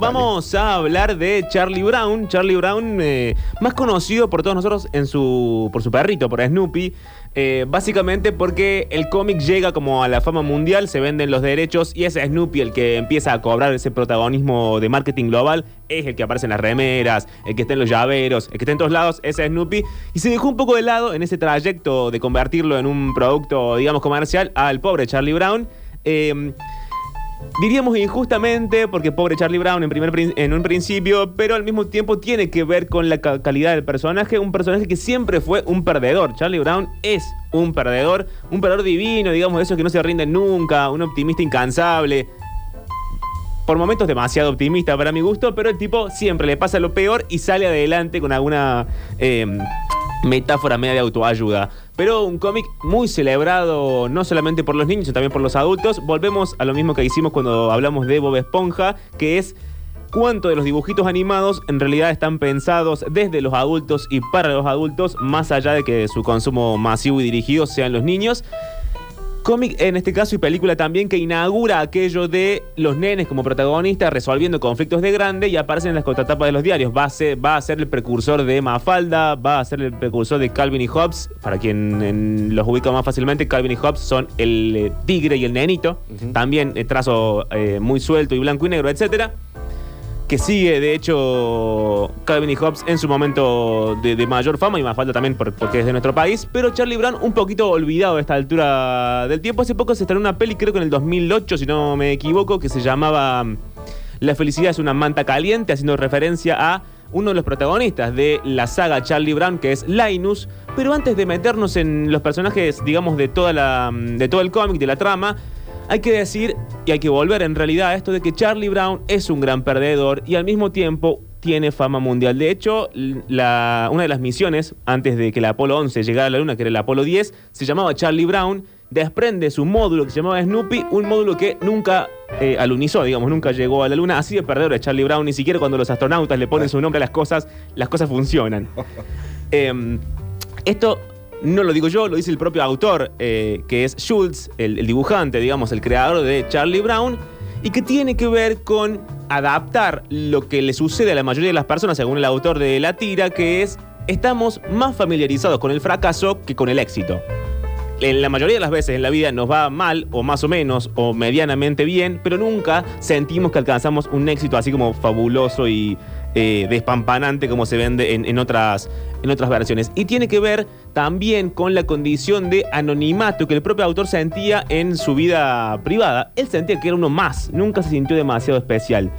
Vamos a hablar de Charlie Brown. Charlie Brown, eh, más conocido por todos nosotros en su, por su perrito, por Snoopy. Eh, básicamente porque el cómic llega como a la fama mundial, se venden los derechos y es Snoopy el que empieza a cobrar ese protagonismo de marketing global. Es el que aparece en las remeras, el que está en los llaveros, el que está en todos lados, es Snoopy. Y se dejó un poco de lado en ese trayecto de convertirlo en un producto, digamos, comercial al pobre Charlie Brown. Eh, Diríamos injustamente, porque pobre Charlie Brown en, primer, en un principio, pero al mismo tiempo tiene que ver con la ca- calidad del personaje, un personaje que siempre fue un perdedor. Charlie Brown es un perdedor, un perdedor divino, digamos, de esos que no se rinden nunca, un optimista incansable. Por momentos demasiado optimista para mi gusto, pero el tipo siempre le pasa lo peor y sale adelante con alguna eh, metáfora media de autoayuda. Pero un cómic muy celebrado no solamente por los niños, sino también por los adultos. Volvemos a lo mismo que hicimos cuando hablamos de Bob Esponja, que es cuánto de los dibujitos animados en realidad están pensados desde los adultos y para los adultos, más allá de que su consumo masivo y dirigido sean los niños. Cómic en este caso y película también que inaugura aquello de los nenes como protagonistas resolviendo conflictos de grande y aparecen en las contratapas de los diarios. Va a, ser, va a ser el precursor de Mafalda, va a ser el precursor de Calvin y Hobbes. Para quien en- los ubica más fácilmente, Calvin y Hobbes son el eh, tigre y el nenito. También eh, trazo eh, muy suelto y blanco y negro, etcétera que sigue, de hecho, Calvin y Hobbes en su momento de, mayor fama y más falta también por- porque es de nuestro país, pero Charlie Brown un poquito olvidado a esta altura del tiempo. Hace poco se estrenó una peli, creo que en el 2008, si no me equivoco, que se llamaba mm, La felicidad es una manta caliente, haciendo referencia a uno de los protagonistas de la saga Charlie Brown, que es Linus. Pero antes de meternos en los personajes, digamos, de, toda la, mm, de todo el cómic, de la trama, hay que decir y hay que volver en realidad a esto de que Charlie Brown es un gran perdedor y al mismo tiempo tiene fama mundial. De hecho, la- una de las misiones antes de que el Apolo 11 llegara a la Luna, que era el Apolo 10, se llamaba Charlie Brown, desprende su módulo que se llamaba Snoopy, un módulo que nunca eh, alunizó, digamos, nunca llegó a la Luna. Así de perdedor es Charlie Brown, ni siquiera cuando los astronautas le ponen su nombre a las cosas, las cosas funcionan. Em, esto no lo digo yo, lo dice el propio autor, eh, que es Schultz, el, el dibujante, digamos, el creador de Charlie Brown, y que tiene que ver con adaptar lo que le sucede a la mayoría de las personas, según el autor de la tira, que es, estamos más familiarizados con el fracaso que con el éxito. En la mayoría de las veces en la vida nos va mal, o más o menos, o medianamente bien, pero nunca sentimos que alcanzamos un éxito así como fabuloso y eh, despampanante como se vende en, otras, en otras versiones. Y tiene que ver también con la condición de anonimato que el propio autor sentía en su vida privada. Él sentía que era uno más, nunca se sintió demasiado especial.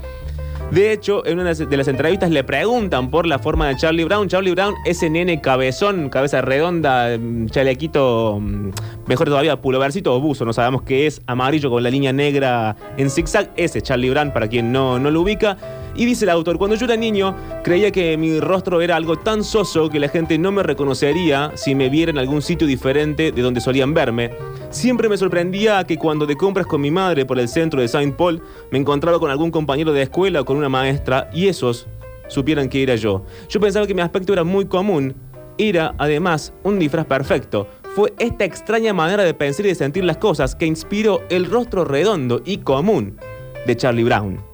De hecho, en una de las- de las entrevistas le preguntan por la forma de Charlie Brown. Charlie Brown, ese nene cabezón, cabeza redonda, mm, chalequito, mm, mejor todavía, pulovercito o buzo, no sabemos qué es, amarillo con la línea negra en zigzag. Ese Charlie Brown, para quien no, no lo ubica. Y dice el autor, cuando yo era niño, creía que mi rostro era algo tan soso que la gente no me reconocería si me viera en algún sitio diferente de donde solían verme. Siempre me sorprendía que cuando de compras con mi madre por el centro de Saint Paul, me encontraba con algún compañero de escuela o con una maestra y esos supieran que era yo. Yo pensaba que mi aspecto era muy común. Era, además, un disfraz perfecto. Fue esta extraña manera de pensar y de sentir las cosas que inspiró el rostro redondo y común de Charlie Brown.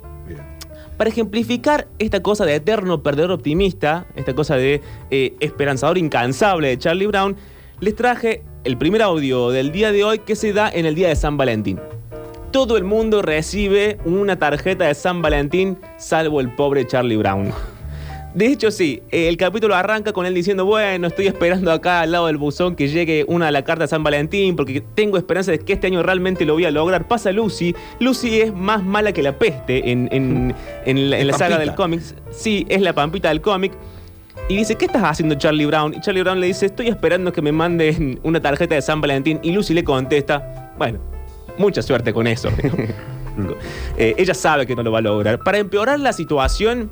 Para ejemplificar esta cosa de eterno perdedor optimista, esta cosa de eh, esperanzador incansable de Charlie Brown, les traje el primer audio del día de hoy que se da en el día de San Valentín. Todo el mundo recibe una tarjeta de San Valentín, salvo el pobre Charlie Brown. De hecho, sí, el capítulo arranca con él diciendo, bueno, estoy esperando acá al lado del buzón que llegue una de la carta de San Valentín porque tengo esperanza de que este año realmente lo voy a lograr. Pasa Lucy. Lucy es más mala que la peste en, en- en la, en la saga del cómic. Sí, es la pampita del cómic. Y dice, ¿qué estás haciendo Charlie Brown? Y Charlie Brown le dice, estoy esperando que me manden una tarjeta de San Valentín. Y Lucy le contesta, bueno, mucha suerte con eso. Eh, ella sabe que no lo va a lograr. Para empeorar la situación,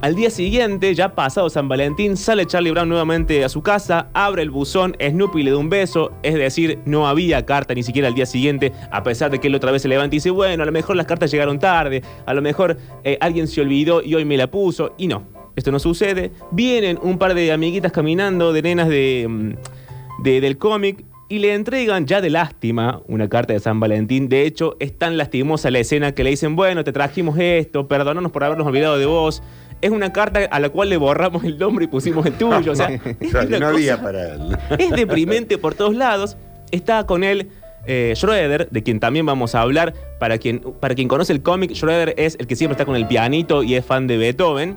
al día siguiente, ya pasado San Valentín, sale Charlie Brown nuevamente a su casa, abre el buzón, Snoopy le da un beso, es decir, no había carta ni siquiera al día siguiente, a pesar de que él otra vez se levanta y dice, bueno, a lo mejor las cartas llegaron tarde, a lo mejor eh, alguien se olvidó y hoy me la puso, y no, esto no sucede. Vienen un par de amiguitas caminando, de nenas de, mm, de- del cómic, y le entregan ya de lástima una carta de San Valentín. De hecho, es tan lastimosa la escena que le dicen, bueno, te trajimos esto, perdónanos por habernos olvidado de vos. Es una carta a la cual le borramos el nombre y pusimos el tuyo. O sea, es, no había para él. es deprimente por todos lados. Está con él eh, Schroeder, de quien también vamos a hablar. Para quien, para quien conoce el cómic, Schroeder es el que siempre está con el pianito y es fan de Beethoven.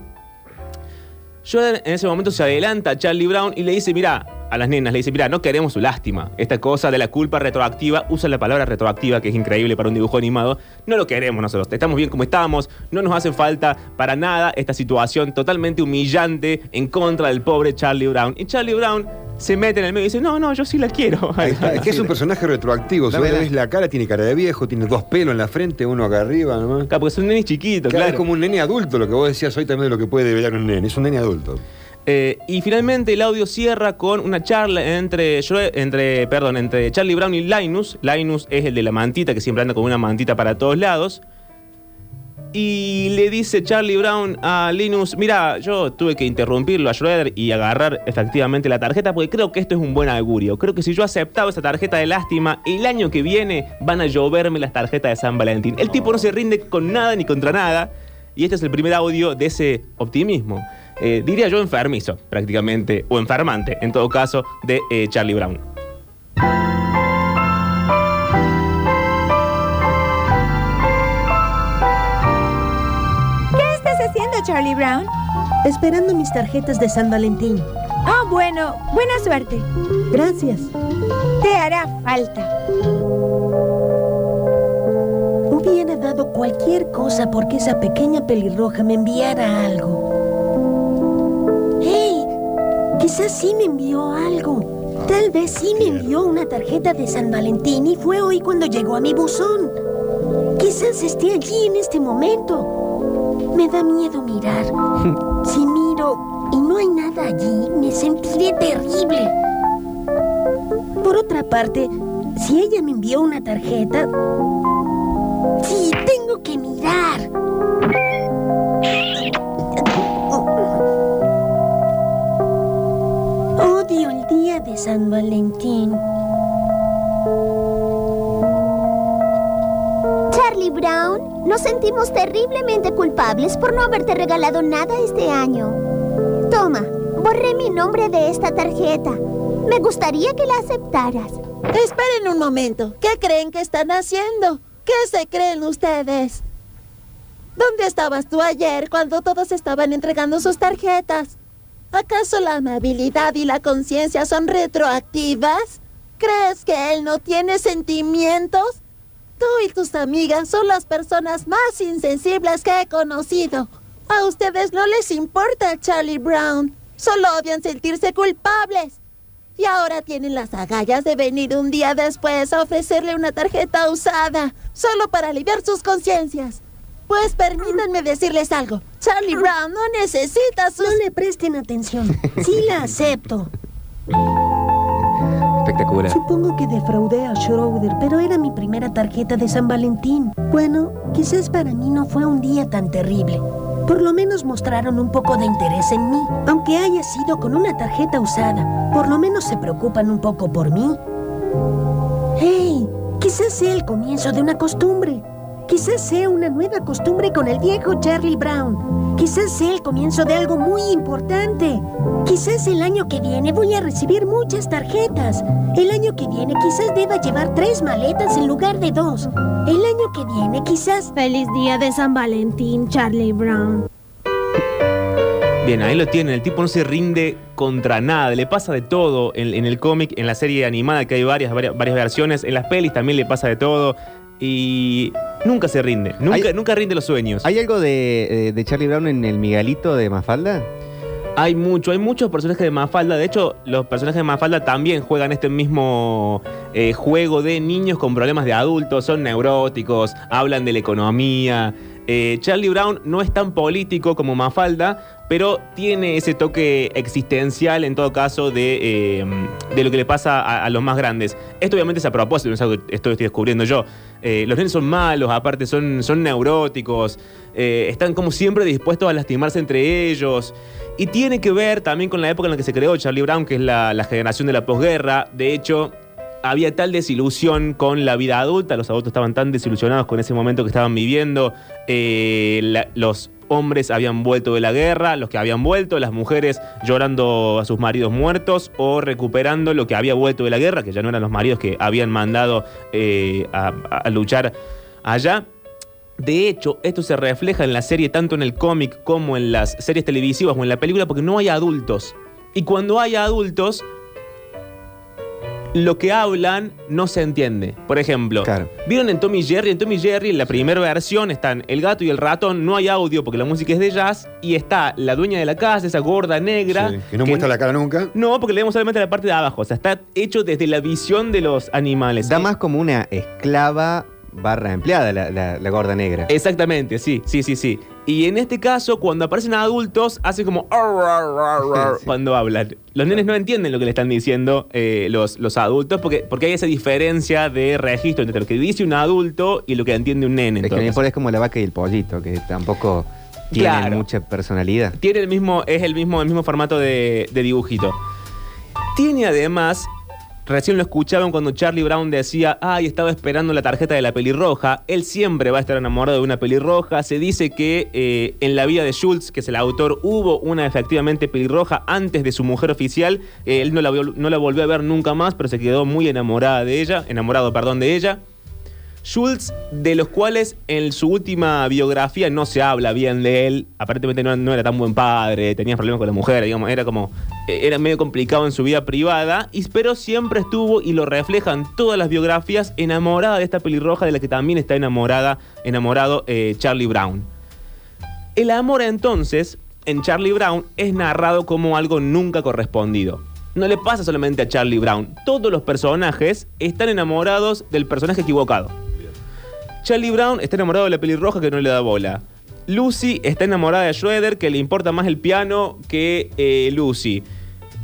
Schroeder en ese momento se adelanta a Charlie Brown y le dice, mira, a las nenas, le dice, mira, no queremos su lástima. Esta cosa de la culpa retroactiva, usa la palabra retroactiva, que es increíble para un dibujo animado, no lo queremos nosotros. Estamos bien como estamos, no nos hace falta para nada esta situación totalmente humillante en contra del pobre Charlie Brown. Y Charlie Brown se mete en el medio y dice, no, no, yo sí la quiero. Ahí está, es que es un personaje retroactivo. Si vos ves la cara, tiene cara de viejo, tiene dos pelos en la frente, uno acá arriba nomás. Claro, porque es un nene chiquito, Claro, claro. Es como un nene adulto, lo que vos decías hoy también de lo que puede develar un nene. Es un nene adulto. Eh, y finalmente el audio cierra con una charla entre, entre, perdón, entre Charlie Brown y Linus. Linus es el de la mantita, que siempre anda con una mantita para todos lados. Y le dice Charlie Brown a Linus, mira, yo tuve que interrumpirlo a Schroeder y agarrar efectivamente la tarjeta porque creo que esto es un buen augurio. Creo que si yo aceptaba esa tarjeta de lástima, el año que viene van a lloverme las tarjetas de San Valentín. El tipo no se rinde con nada ni contra nada. Y este es el primer audio de ese optimismo. Eh, diría yo enfermizo, prácticamente, o enfermante, en todo caso, de eh, Charlie Brown. ¿Qué estás haciendo, Charlie Brown? Esperando mis tarjetas de San Valentín. Oh, bueno, buena suerte. Gracias. Te hará falta. Hubiera dado cualquier cosa porque esa pequeña pelirroja me enviara algo. Quizás sí me envió algo. Tal vez sí me envió una tarjeta de San Valentín y fue hoy cuando llegó a mi buzón. Quizás esté allí en este momento. Me da miedo mirar. Si miro y no hay nada allí, me sentiré terrible. Por otra parte, si ella me envió una tarjeta... Sí, tengo que mirar. De San Valentín. Charlie Brown, nos sentimos terriblemente culpables por no haberte regalado nada este año. Toma, borré mi nombre de esta tarjeta. Me gustaría que la aceptaras. Esperen un momento. ¿Qué creen que están haciendo? ¿Qué se creen ustedes? ¿Dónde estabas tú ayer cuando todos estaban entregando sus tarjetas? ¿Acaso la amabilidad y la conciencia son retroactivas? ¿Crees que él no tiene sentimientos? Tú y tus amigas son las personas más insensibles que he conocido. A ustedes no les importa Charlie Brown. Solo odian sentirse culpables. Y ahora tienen las agallas de venir un día después a ofrecerle una tarjeta usada, solo para aliviar sus conciencias. Pues permítanme decirles algo. Charlie Brown no necesita sus... No le presten atención. Sí la acepto. Espectacular. Supongo que defraudé a Schroeder, pero era mi primera tarjeta de San Valentín. Bueno, quizás para mí no fue un día tan terrible. Por lo menos mostraron un poco de interés en mí. Aunque haya sido con una tarjeta usada, por lo menos se preocupan un poco por mí. ¡Hey! Quizás sea el comienzo de una costumbre. Quizás sea una nueva costumbre con el viejo Charlie Brown. Quizás sea el comienzo de algo muy importante. Quizás el año que viene voy a recibir muchas tarjetas. El año que viene quizás deba llevar tres maletas en lugar de dos. El año que viene quizás... Feliz día de San Valentín, Charlie Brown. Bien, ahí lo tienen. El tipo no se rinde contra nada. Le pasa de todo en, en el cómic, en la serie animada, que hay varias, varias, varias versiones. En las pelis también le pasa de todo. Y nunca se rinde. Nunca, Hay- nunca rinde los sueños. ¿Hay algo de, eh, de Charlie Brown en el Miguelito de Mafalda? Hay mucho, hay muchos personajes de Mafalda. De hecho, los personajes de Mafalda también juegan este mismo eh, juego de niños con problemas de adultos, son neuróticos, hablan de la economía. Eh, Charlie Brown no es tan político como Mafalda, pero tiene ese toque existencial en todo caso de, eh, lo que le pasa a, los más grandes. Esto obviamente es a propósito, no es algo que esto estoy descubriendo yo. Eh, los nenes son malos, aparte son, son neuróticos, están como siempre dispuestos a lastimarse entre ellos. Y tiene que ver también con la época en la que se creó Charlie Brown, que es la, la generación de la posguerra. De hecho, había tal desilusión con la vida adulta, los adultos estaban tan desilusionados con ese momento que estaban viviendo, eh, los hombres habían vuelto de la guerra, los que habían vuelto, las mujeres llorando a sus maridos muertos o recuperando lo que había vuelto de la guerra, que ya no eran los maridos que habían mandado eh, a luchar allá. De hecho, esto se refleja en la serie tanto en el cómic como en las series televisivas o en la película porque no hay adultos. Y cuando hay adultos, lo que hablan no se entiende. Por ejemplo, Claro. ¿vieron en Tommy Jerry? En Tommy Jerry, en la primera versión, están el gato y el ratón, no hay audio porque la música es de jazz, y está la dueña de la casa, esa gorda negra. Sí, que no muestra la cara nunca. No, porque leemos solamente la parte de abajo. O sea, está hecho desde la visión de los animales. Da Eh, más como una esclava barra empleada la, la- la gorda negra. Exactamente, sí, sí, sí, sí. Y en este caso, cuando aparecen adultos, hace como cuando hablan. Los nenes no entienden lo que le están diciendo eh, los, los adultos porque, porque hay esa diferencia de registro entre lo que dice un adulto y lo que entiende un nene. es que mejor es como la vaca y el pollito, que tampoco Claro. mucha personalidad. Tiene el mismo, es el mismo, el mismo formato de, de dibujito. Tiene además, recién lo escuchaban cuando Charlie Brown decía, ay, estaba esperando la tarjeta de la pelirroja. Él siempre va a estar enamorado de una pelirroja. Se dice que eh, en la vida de Schultz, que es el autor, hubo una efectivamente pelirroja antes de su mujer oficial. Eh, él no la, no la volvió a ver nunca más, pero se quedó muy enamorada de ella, enamorado, perdón, de ella. Schultz, de los cuales en su última biografía no se habla bien de él. Aparentemente no, era tan buen padre, tenía problemas con la mujer, digamos, era como. eh, Era medio complicado en su vida privada, pero siempre estuvo, y lo reflejan todas las biografías, enamorada de esta pelirroja de la que también está enamorada, enamorado eh, Charlie Brown. El amor entonces, en Charlie Brown, es narrado como algo nunca correspondido. No le pasa solamente a Charlie Brown. Todos los personajes están enamorados del personaje equivocado. Charlie Brown está enamorado de la pelirroja que no le da bola. Lucy está enamorada de Schroeder, que le importa más el piano que eh, Lucy.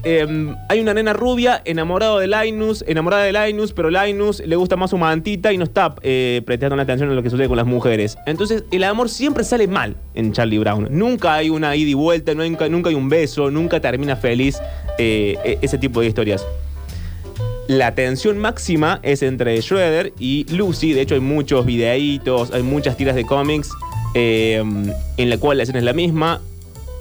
Em, hay una nena rubia enamorada de Linus, enamorada de Linus, pero Linus le gusta más su mantita y no está eh, prestando atención a lo que sucede con las mujeres. Entonces, el amor siempre sale mal en Charlie Brown. Nunca hay una ida y vuelta, nunca, hay un beso, nunca termina feliz eh, e- ese tipo de historias. La tensión máxima es entre Schroeder y Lucy. De hecho, hay muchos videitos, hay muchas tiras de cómics eh, en la cual la escena es la misma.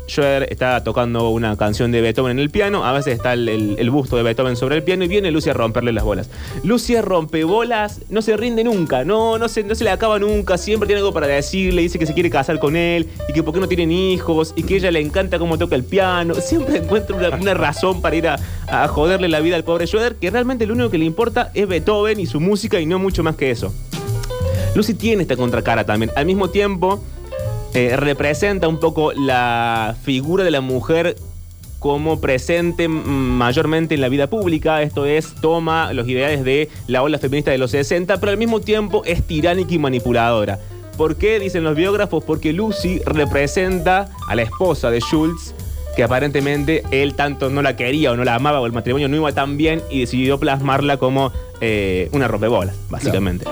Schroeder está tocando una canción de Beethoven en el piano. A veces está el, busto de Beethoven sobre el piano y viene Lucy a romperle las bolas. Lucy rompe bolas, no se rinde nunca, no, no, se, no se le acaba nunca. Siempre tiene algo para decirle. Dice que se quiere casar con él y que por qué no tienen hijos y que ella le encanta cómo toca el piano. Siempre encuentra una, una razón para ir a, a joderle la vida al pobre Schroeder, que realmente lo único que le importa es Beethoven y su música y no mucho más que eso. Lucy tiene esta contracara también. Al mismo tiempo, eh, representa un poco la figura de la mujer como presente mayormente en la vida pública. Esto es, toma los ideales de la ola feminista de los 60, pero al mismo tiempo es tiránica y manipuladora. ¿Por qué? Dicen los biógrafos, porque Lucy representa a la esposa de Schultz, que aparentemente él tanto no la quería o no la amaba o el matrimonio no iba tan bien y decidió plasmarla como eh, una rompebolas, básicamente.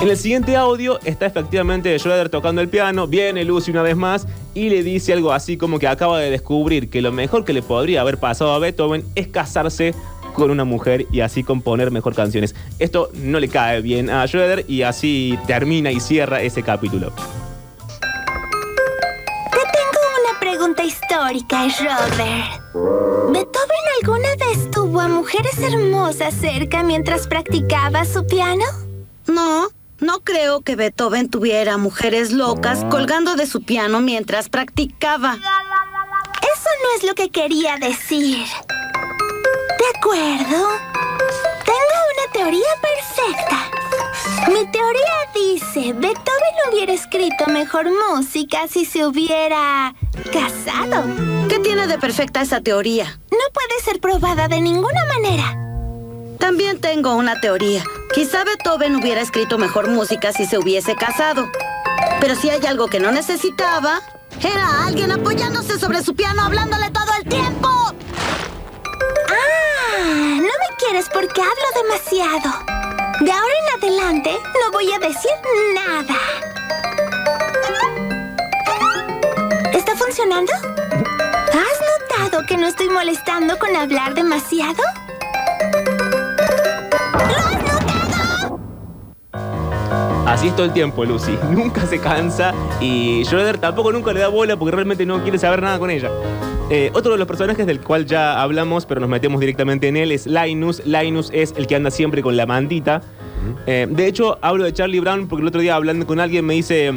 En el siguiente audio está efectivamente Schroeder tocando el piano, viene Lucy una vez más y le dice algo así como que acaba de descubrir que lo mejor que le podría haber pasado a Beethoven es casarse con una mujer y así componer mejor canciones. Esto no le cae bien a Schroeder y así termina y cierra ese capítulo. Te tengo una pregunta histórica, Schroeder. ¿Beethoven alguna vez tuvo a mujeres hermosas cerca mientras practicaba su piano? No, no creo que Beethoven tuviera mujeres locas colgando de su piano mientras practicaba. Eso no es lo que quería decir. De acuerdo. Tengo una teoría perfecta. Mi teoría dice, Beethoven hubiera escrito mejor música si se hubiera casado. ¿Qué tiene de perfecta esa teoría? No puede ser probada de ninguna manera. También tengo una teoría. Quizá Beethoven hubiera escrito mejor música si se hubiese casado. Pero si hay algo que no necesitaba, era alguien apoyándose sobre su piano hablándole todo el tiempo. Ah, no me quieres porque hablo demasiado. De ahora en adelante no voy a decir nada. ¿Está funcionando? ¿Has notado que no estoy molestando con hablar demasiado? Así es todo el tiempo, Lucy. Nunca se cansa y Schroeder tampoco nunca le da bola porque realmente no quiere saber nada con ella. Eh, otro de los personajes del cual ya hablamos, pero nos metemos directamente en él, es Linus. Linus es el que anda siempre con la mantita. Eh, de hecho, hablo de Charlie Brown porque el otro día hablando con alguien me dice,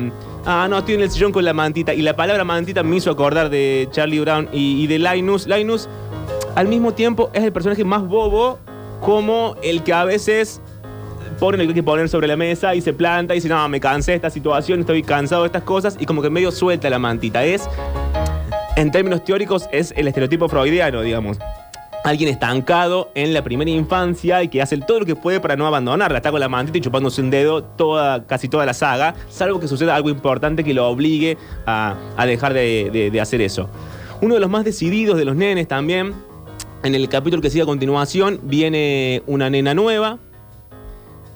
ah, no, estoy en el sillón con la mantita. Y la palabra mantita me hizo acordar de Charlie Brown y, y de Linus. Linus, al mismo tiempo, es el personaje más bobo como el que a veces pone lo que hay que poner sobre la mesa y se planta y dice, no, me cansé de esta situación, estoy cansado de estas cosas y como que medio suelta la mantita. Es, en términos teóricos, es el estereotipo freudiano, digamos. Alguien estancado en la primera infancia y que hace todo lo que puede para no abandonarla. Está con la mantita y chupándose un dedo toda, casi toda la saga, salvo que suceda algo importante que lo obligue a, a dejar de, de- de hacer eso. Uno de los más decididos de los nenes también, en el capítulo que sigue a continuación, viene una nena nueva,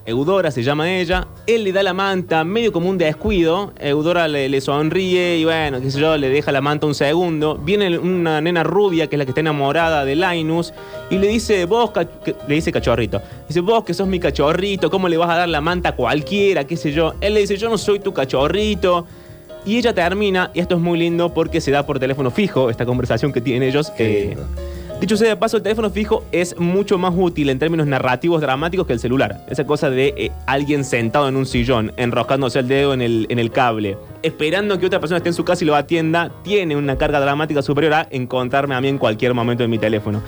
Eudora se llama ella. Él le da la manta medio como un descuido. Eudora le, le sonríe y bueno, qué sé yo, le deja la manta un segundo. Viene una nena rubia que es la que está enamorada de Linus y le dice, vos, le dice cachorrito. Dice, vos que sos mi cachorrito, ¿cómo le vas a dar la manta a cualquiera? ¿Qué sé yo? Él le dice, yo no soy tu cachorrito. Y ella termina, y esto es muy lindo porque se da por teléfono fijo, esta conversación que tienen ellos. eh, Dicho sea de paso, el teléfono fijo es mucho más útil en términos narrativos dramáticos que el celular. Esa cosa de eh, alguien sentado en un sillón, enroscándose el dedo en el, en el cable, esperando que otra persona esté en su casa y lo atienda, tiene una carga dramática superior a encontrarme a mí en cualquier momento de mi teléfono.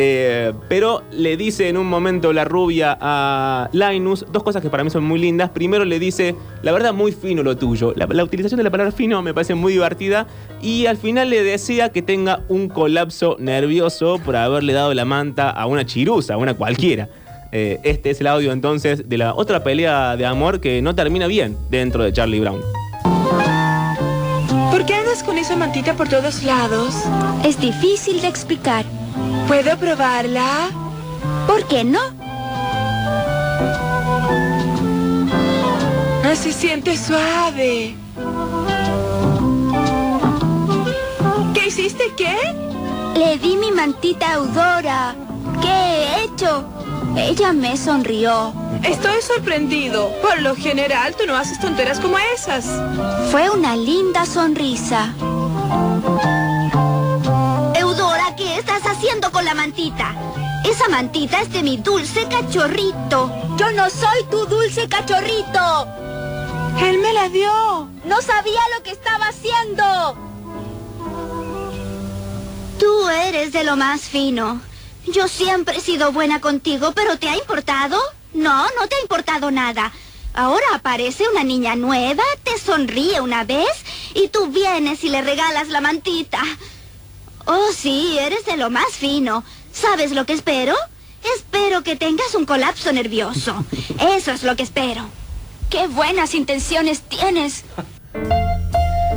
Eh, pero le dice en un momento la rubia a Linus dos cosas que para mí son muy lindas. Primero le dice, la verdad, muy fino lo tuyo. La, la utilización de la palabra fino me parece muy divertida. Y al final le desea que tenga un colapso nervioso por haberle dado la manta a una chirusa, a una cualquiera. Eh, este es el audio entonces de la otra pelea de amor que no termina bien dentro de Charlie Brown. ¿Por qué andas con esa mantita por todos lados? Es difícil de explicar. ¿Puedo probarla? ¿Por qué no? Ah, se siente suave. ¿Qué hiciste qué? Le di mi mantita a. ¿Qué he hecho? Ella me sonrió. Estoy sorprendido. Por lo general, tú no haces tonteras como esas. Fue una linda sonrisa. Haciendo con la mantita? Esa mantita es de mi dulce cachorrito. Yo no soy tu dulce cachorrito. Él me la dio. No sabía lo que estaba haciendo. Tú eres de lo más fino. Yo siempre he sido buena contigo, pero ¿te ha importado? No, no te ha importado nada. Ahora aparece una niña nueva, te sonríe una vez y tú vienes y le regalas la mantita. Oh, sí, eres de lo más fino. ¿Sabes lo que espero? Espero que tengas un colapso nervioso. Eso es lo que espero. ¡Qué buenas intenciones tienes!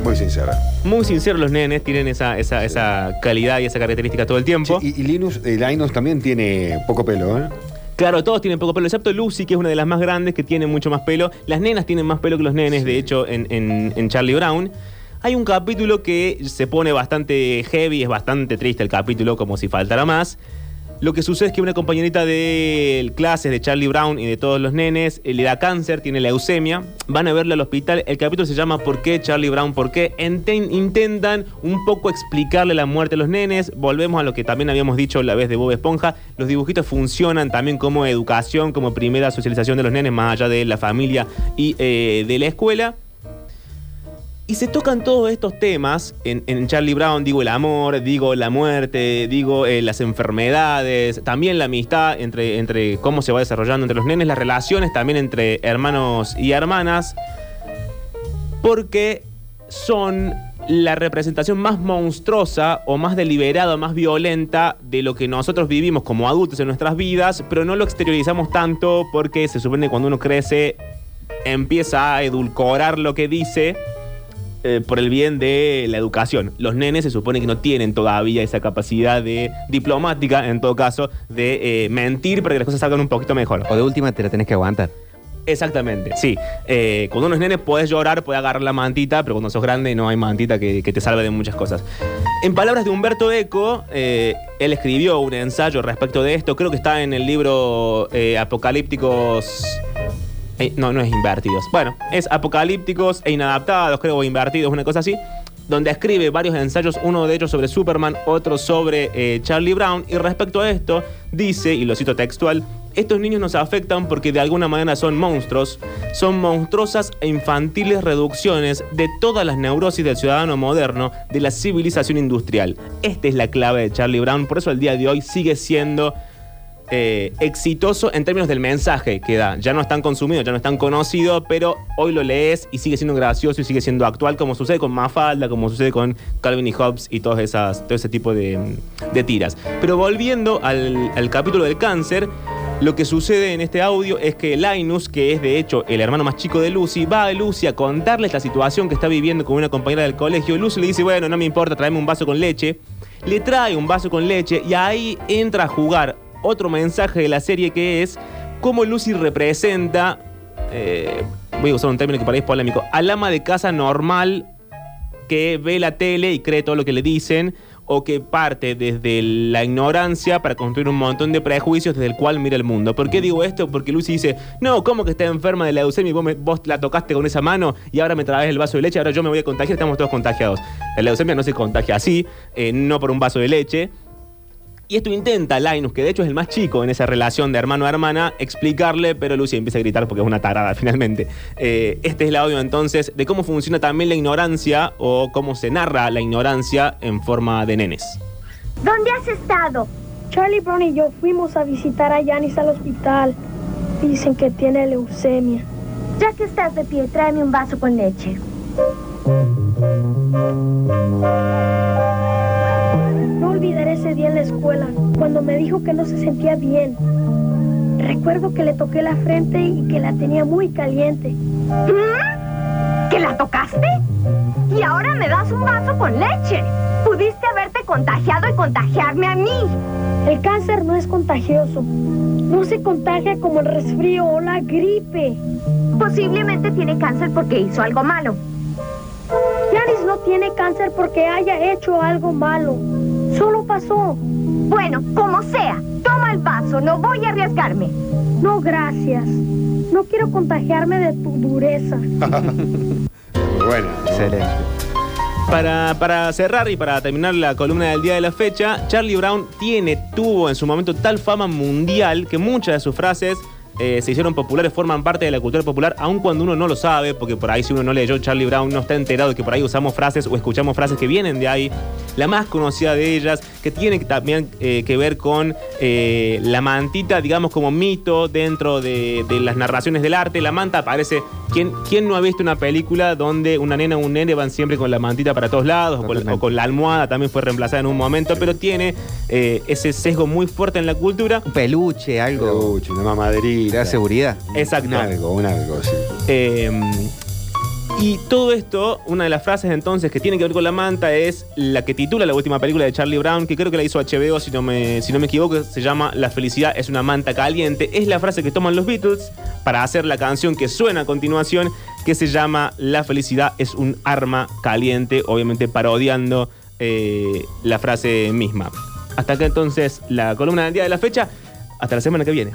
Muy sincera. Muy sinceros los nenes, tienen esa, esa, esa calidad y esa característica todo el tiempo. Y, y Linus, eh, Linus también tiene poco pelo, ¿eh? Claro, todos tienen poco pelo, excepto Lucy, que es una de las más grandes, que tiene mucho más pelo. Las nenas tienen más pelo que los nenes, de hecho, en, en- en Charlie Brown. Hay un capítulo que se pone bastante heavy, es bastante triste el capítulo, como si faltara más. Lo que sucede es que una compañerita de clases de Charlie Brown y de todos los nenes eh, le da cáncer, tiene leucemia, van a verla al hospital. El capítulo se llama ¿Por qué Charlie Brown? ¿Por qué? Intentan un poco explicarle la muerte a los nenes. Volvemos a lo que también habíamos dicho la vez de Bob Esponja. Los dibujitos funcionan también como educación, como primera socialización de los nenes, más allá de la familia y eh, de la escuela. Y se tocan todos estos temas en, Charlie Brown, digo el amor, digo la muerte, digo eh, las enfermedades, también la amistad entre, entre cómo se va desarrollando entre los nenes, las relaciones también entre hermanos y hermanas, porque son la representación más monstruosa o más deliberada, más violenta de lo que nosotros vivimos como adultos en nuestras vidas, pero no lo exteriorizamos tanto porque se supone que cuando uno crece empieza a edulcorar lo que dice eh, por el bien de la educación. Los nenes se supone que no tienen todavía esa capacidad de diplomática, en todo caso, de eh, mentir para que las cosas salgan un poquito mejor. O de última te la tenés que aguantar. Exactamente, sí. Eh, cuando uno es nene puedes llorar, puedes agarrar la mantita, pero cuando sos grande no hay mantita que, que te salve de muchas cosas. En palabras de Humberto Eco, eh, él escribió un ensayo respecto de esto, creo que está en el libro eh, Apocalípticos Eh, no, no es invertidos. Bueno, es apocalípticos e inadaptados, creo, o invertidos, una cosa así. Donde escribe varios ensayos, uno de ellos sobre Superman, otro sobre eh, Charlie Brown. Y respecto a esto, dice, y lo cito textual, estos niños nos afectan porque de alguna manera son monstruos, son monstruosas e infantiles reducciones de todas las neurosis del ciudadano moderno, de la civilización industrial. Esta es la clave de Charlie Brown, por eso el día de hoy sigue siendo eh, exitoso en términos del mensaje que da. Ya no es tan consumido, ya no es tan conocido, pero hoy lo lees y sigue siendo gracioso y sigue siendo actual, como sucede con Mafalda, como sucede con Calvin y Hobbes y todo ese tipo de, tiras. Pero volviendo al, al capítulo del cáncer, lo que sucede en este audio es que Linus, que es de hecho el hermano más chico de Lucy, va a Lucy a contarle esta situación que está viviendo con una compañera del colegio. Lucy le dice, bueno, no me importa, tráeme un vaso con leche. Le trae un vaso con leche y ahí entra a jugar otro mensaje de la serie que es cómo Lucy representa, eh, voy a usar un término que es polémico, al ama de casa normal que ve la tele y cree todo lo que le dicen o que parte desde la ignorancia para construir un montón de prejuicios desde el cual mira el mundo. ¿Por qué digo esto? Porque Lucy dice, no, ¿cómo que está enferma de la leucemia y vos la tocaste con esa mano y ahora me traes el vaso de leche, ahora yo me voy a contagiar, estamos todos contagiados. La leucemia no se contagia así, eh, no por un vaso de leche. Y esto intenta Linus, que de hecho es el más chico en esa relación de hermano a hermana, explicarle, pero Lucy empieza a gritar porque es una tarada finalmente. Eh, este es el audio entonces de cómo funciona también la ignorancia o cómo se narra la ignorancia en forma de nenes. ¿Dónde has estado? Charlie Brown y yo fuimos a visitar a Yanis al hospital. Dicen que tiene leucemia. Ya que estás de pie, tráeme un vaso con leche. Ese día en la escuela, cuando me dijo que no se sentía bien. Recuerdo que le toqué la frente y que la tenía muy caliente. ¿Que la tocaste? Y ahora me das un vaso con leche. Pudiste haberte contagiado y contagiarme a mí. El cáncer no es contagioso. No se contagia como el resfrío o la gripe. Posiblemente tiene cáncer porque hizo algo malo. Yanis no tiene cáncer porque haya hecho algo malo. Solo pasó. Bueno, como sea, toma el vaso, no voy a arriesgarme. No, gracias. No quiero contagiarme de tu dureza. Muy buena. ¿no? Excelente. Para, para cerrar y para terminar la columna del día de la fecha, Charlie Brown tiene, tuvo en su momento tal fama mundial que muchas de sus frases eh, se hicieron populares, forman parte de la cultura popular, aun cuando uno no lo sabe, porque por ahí si uno no leyó Charlie Brown no está enterado de que por ahí usamos frases o escuchamos frases que vienen de ahí. La más conocida de ellas, que tiene también eh, que ver con eh, la mantita, digamos como mito dentro de, de las narraciones del arte. La manta aparece, ¿quién, ¿quién no ha visto una película donde una nena o un nene van siempre con la mantita para todos lados, o con, Totalmente. o con la almohada, también fue reemplazada en un momento, pero tiene eh, ese sesgo muy fuerte en la cultura. Un peluche, algo. Peluche, una mamadrita. Te da seguridad. Exacto. Un algo, un algo, sí. Eh, y todo esto, una de las frases entonces que tiene que ver con la manta es la que titula la última película de Charlie Brown, que creo que la hizo HBO, si no me, si no me equivoco, se llama La felicidad es una manta caliente. Es la frase que toman los Beatles para hacer la canción que suena a continuación, que se llama La felicidad es un arma caliente, obviamente parodiando eh, la frase misma. Hasta acá entonces la columna del día de la fecha. Hasta la semana que viene.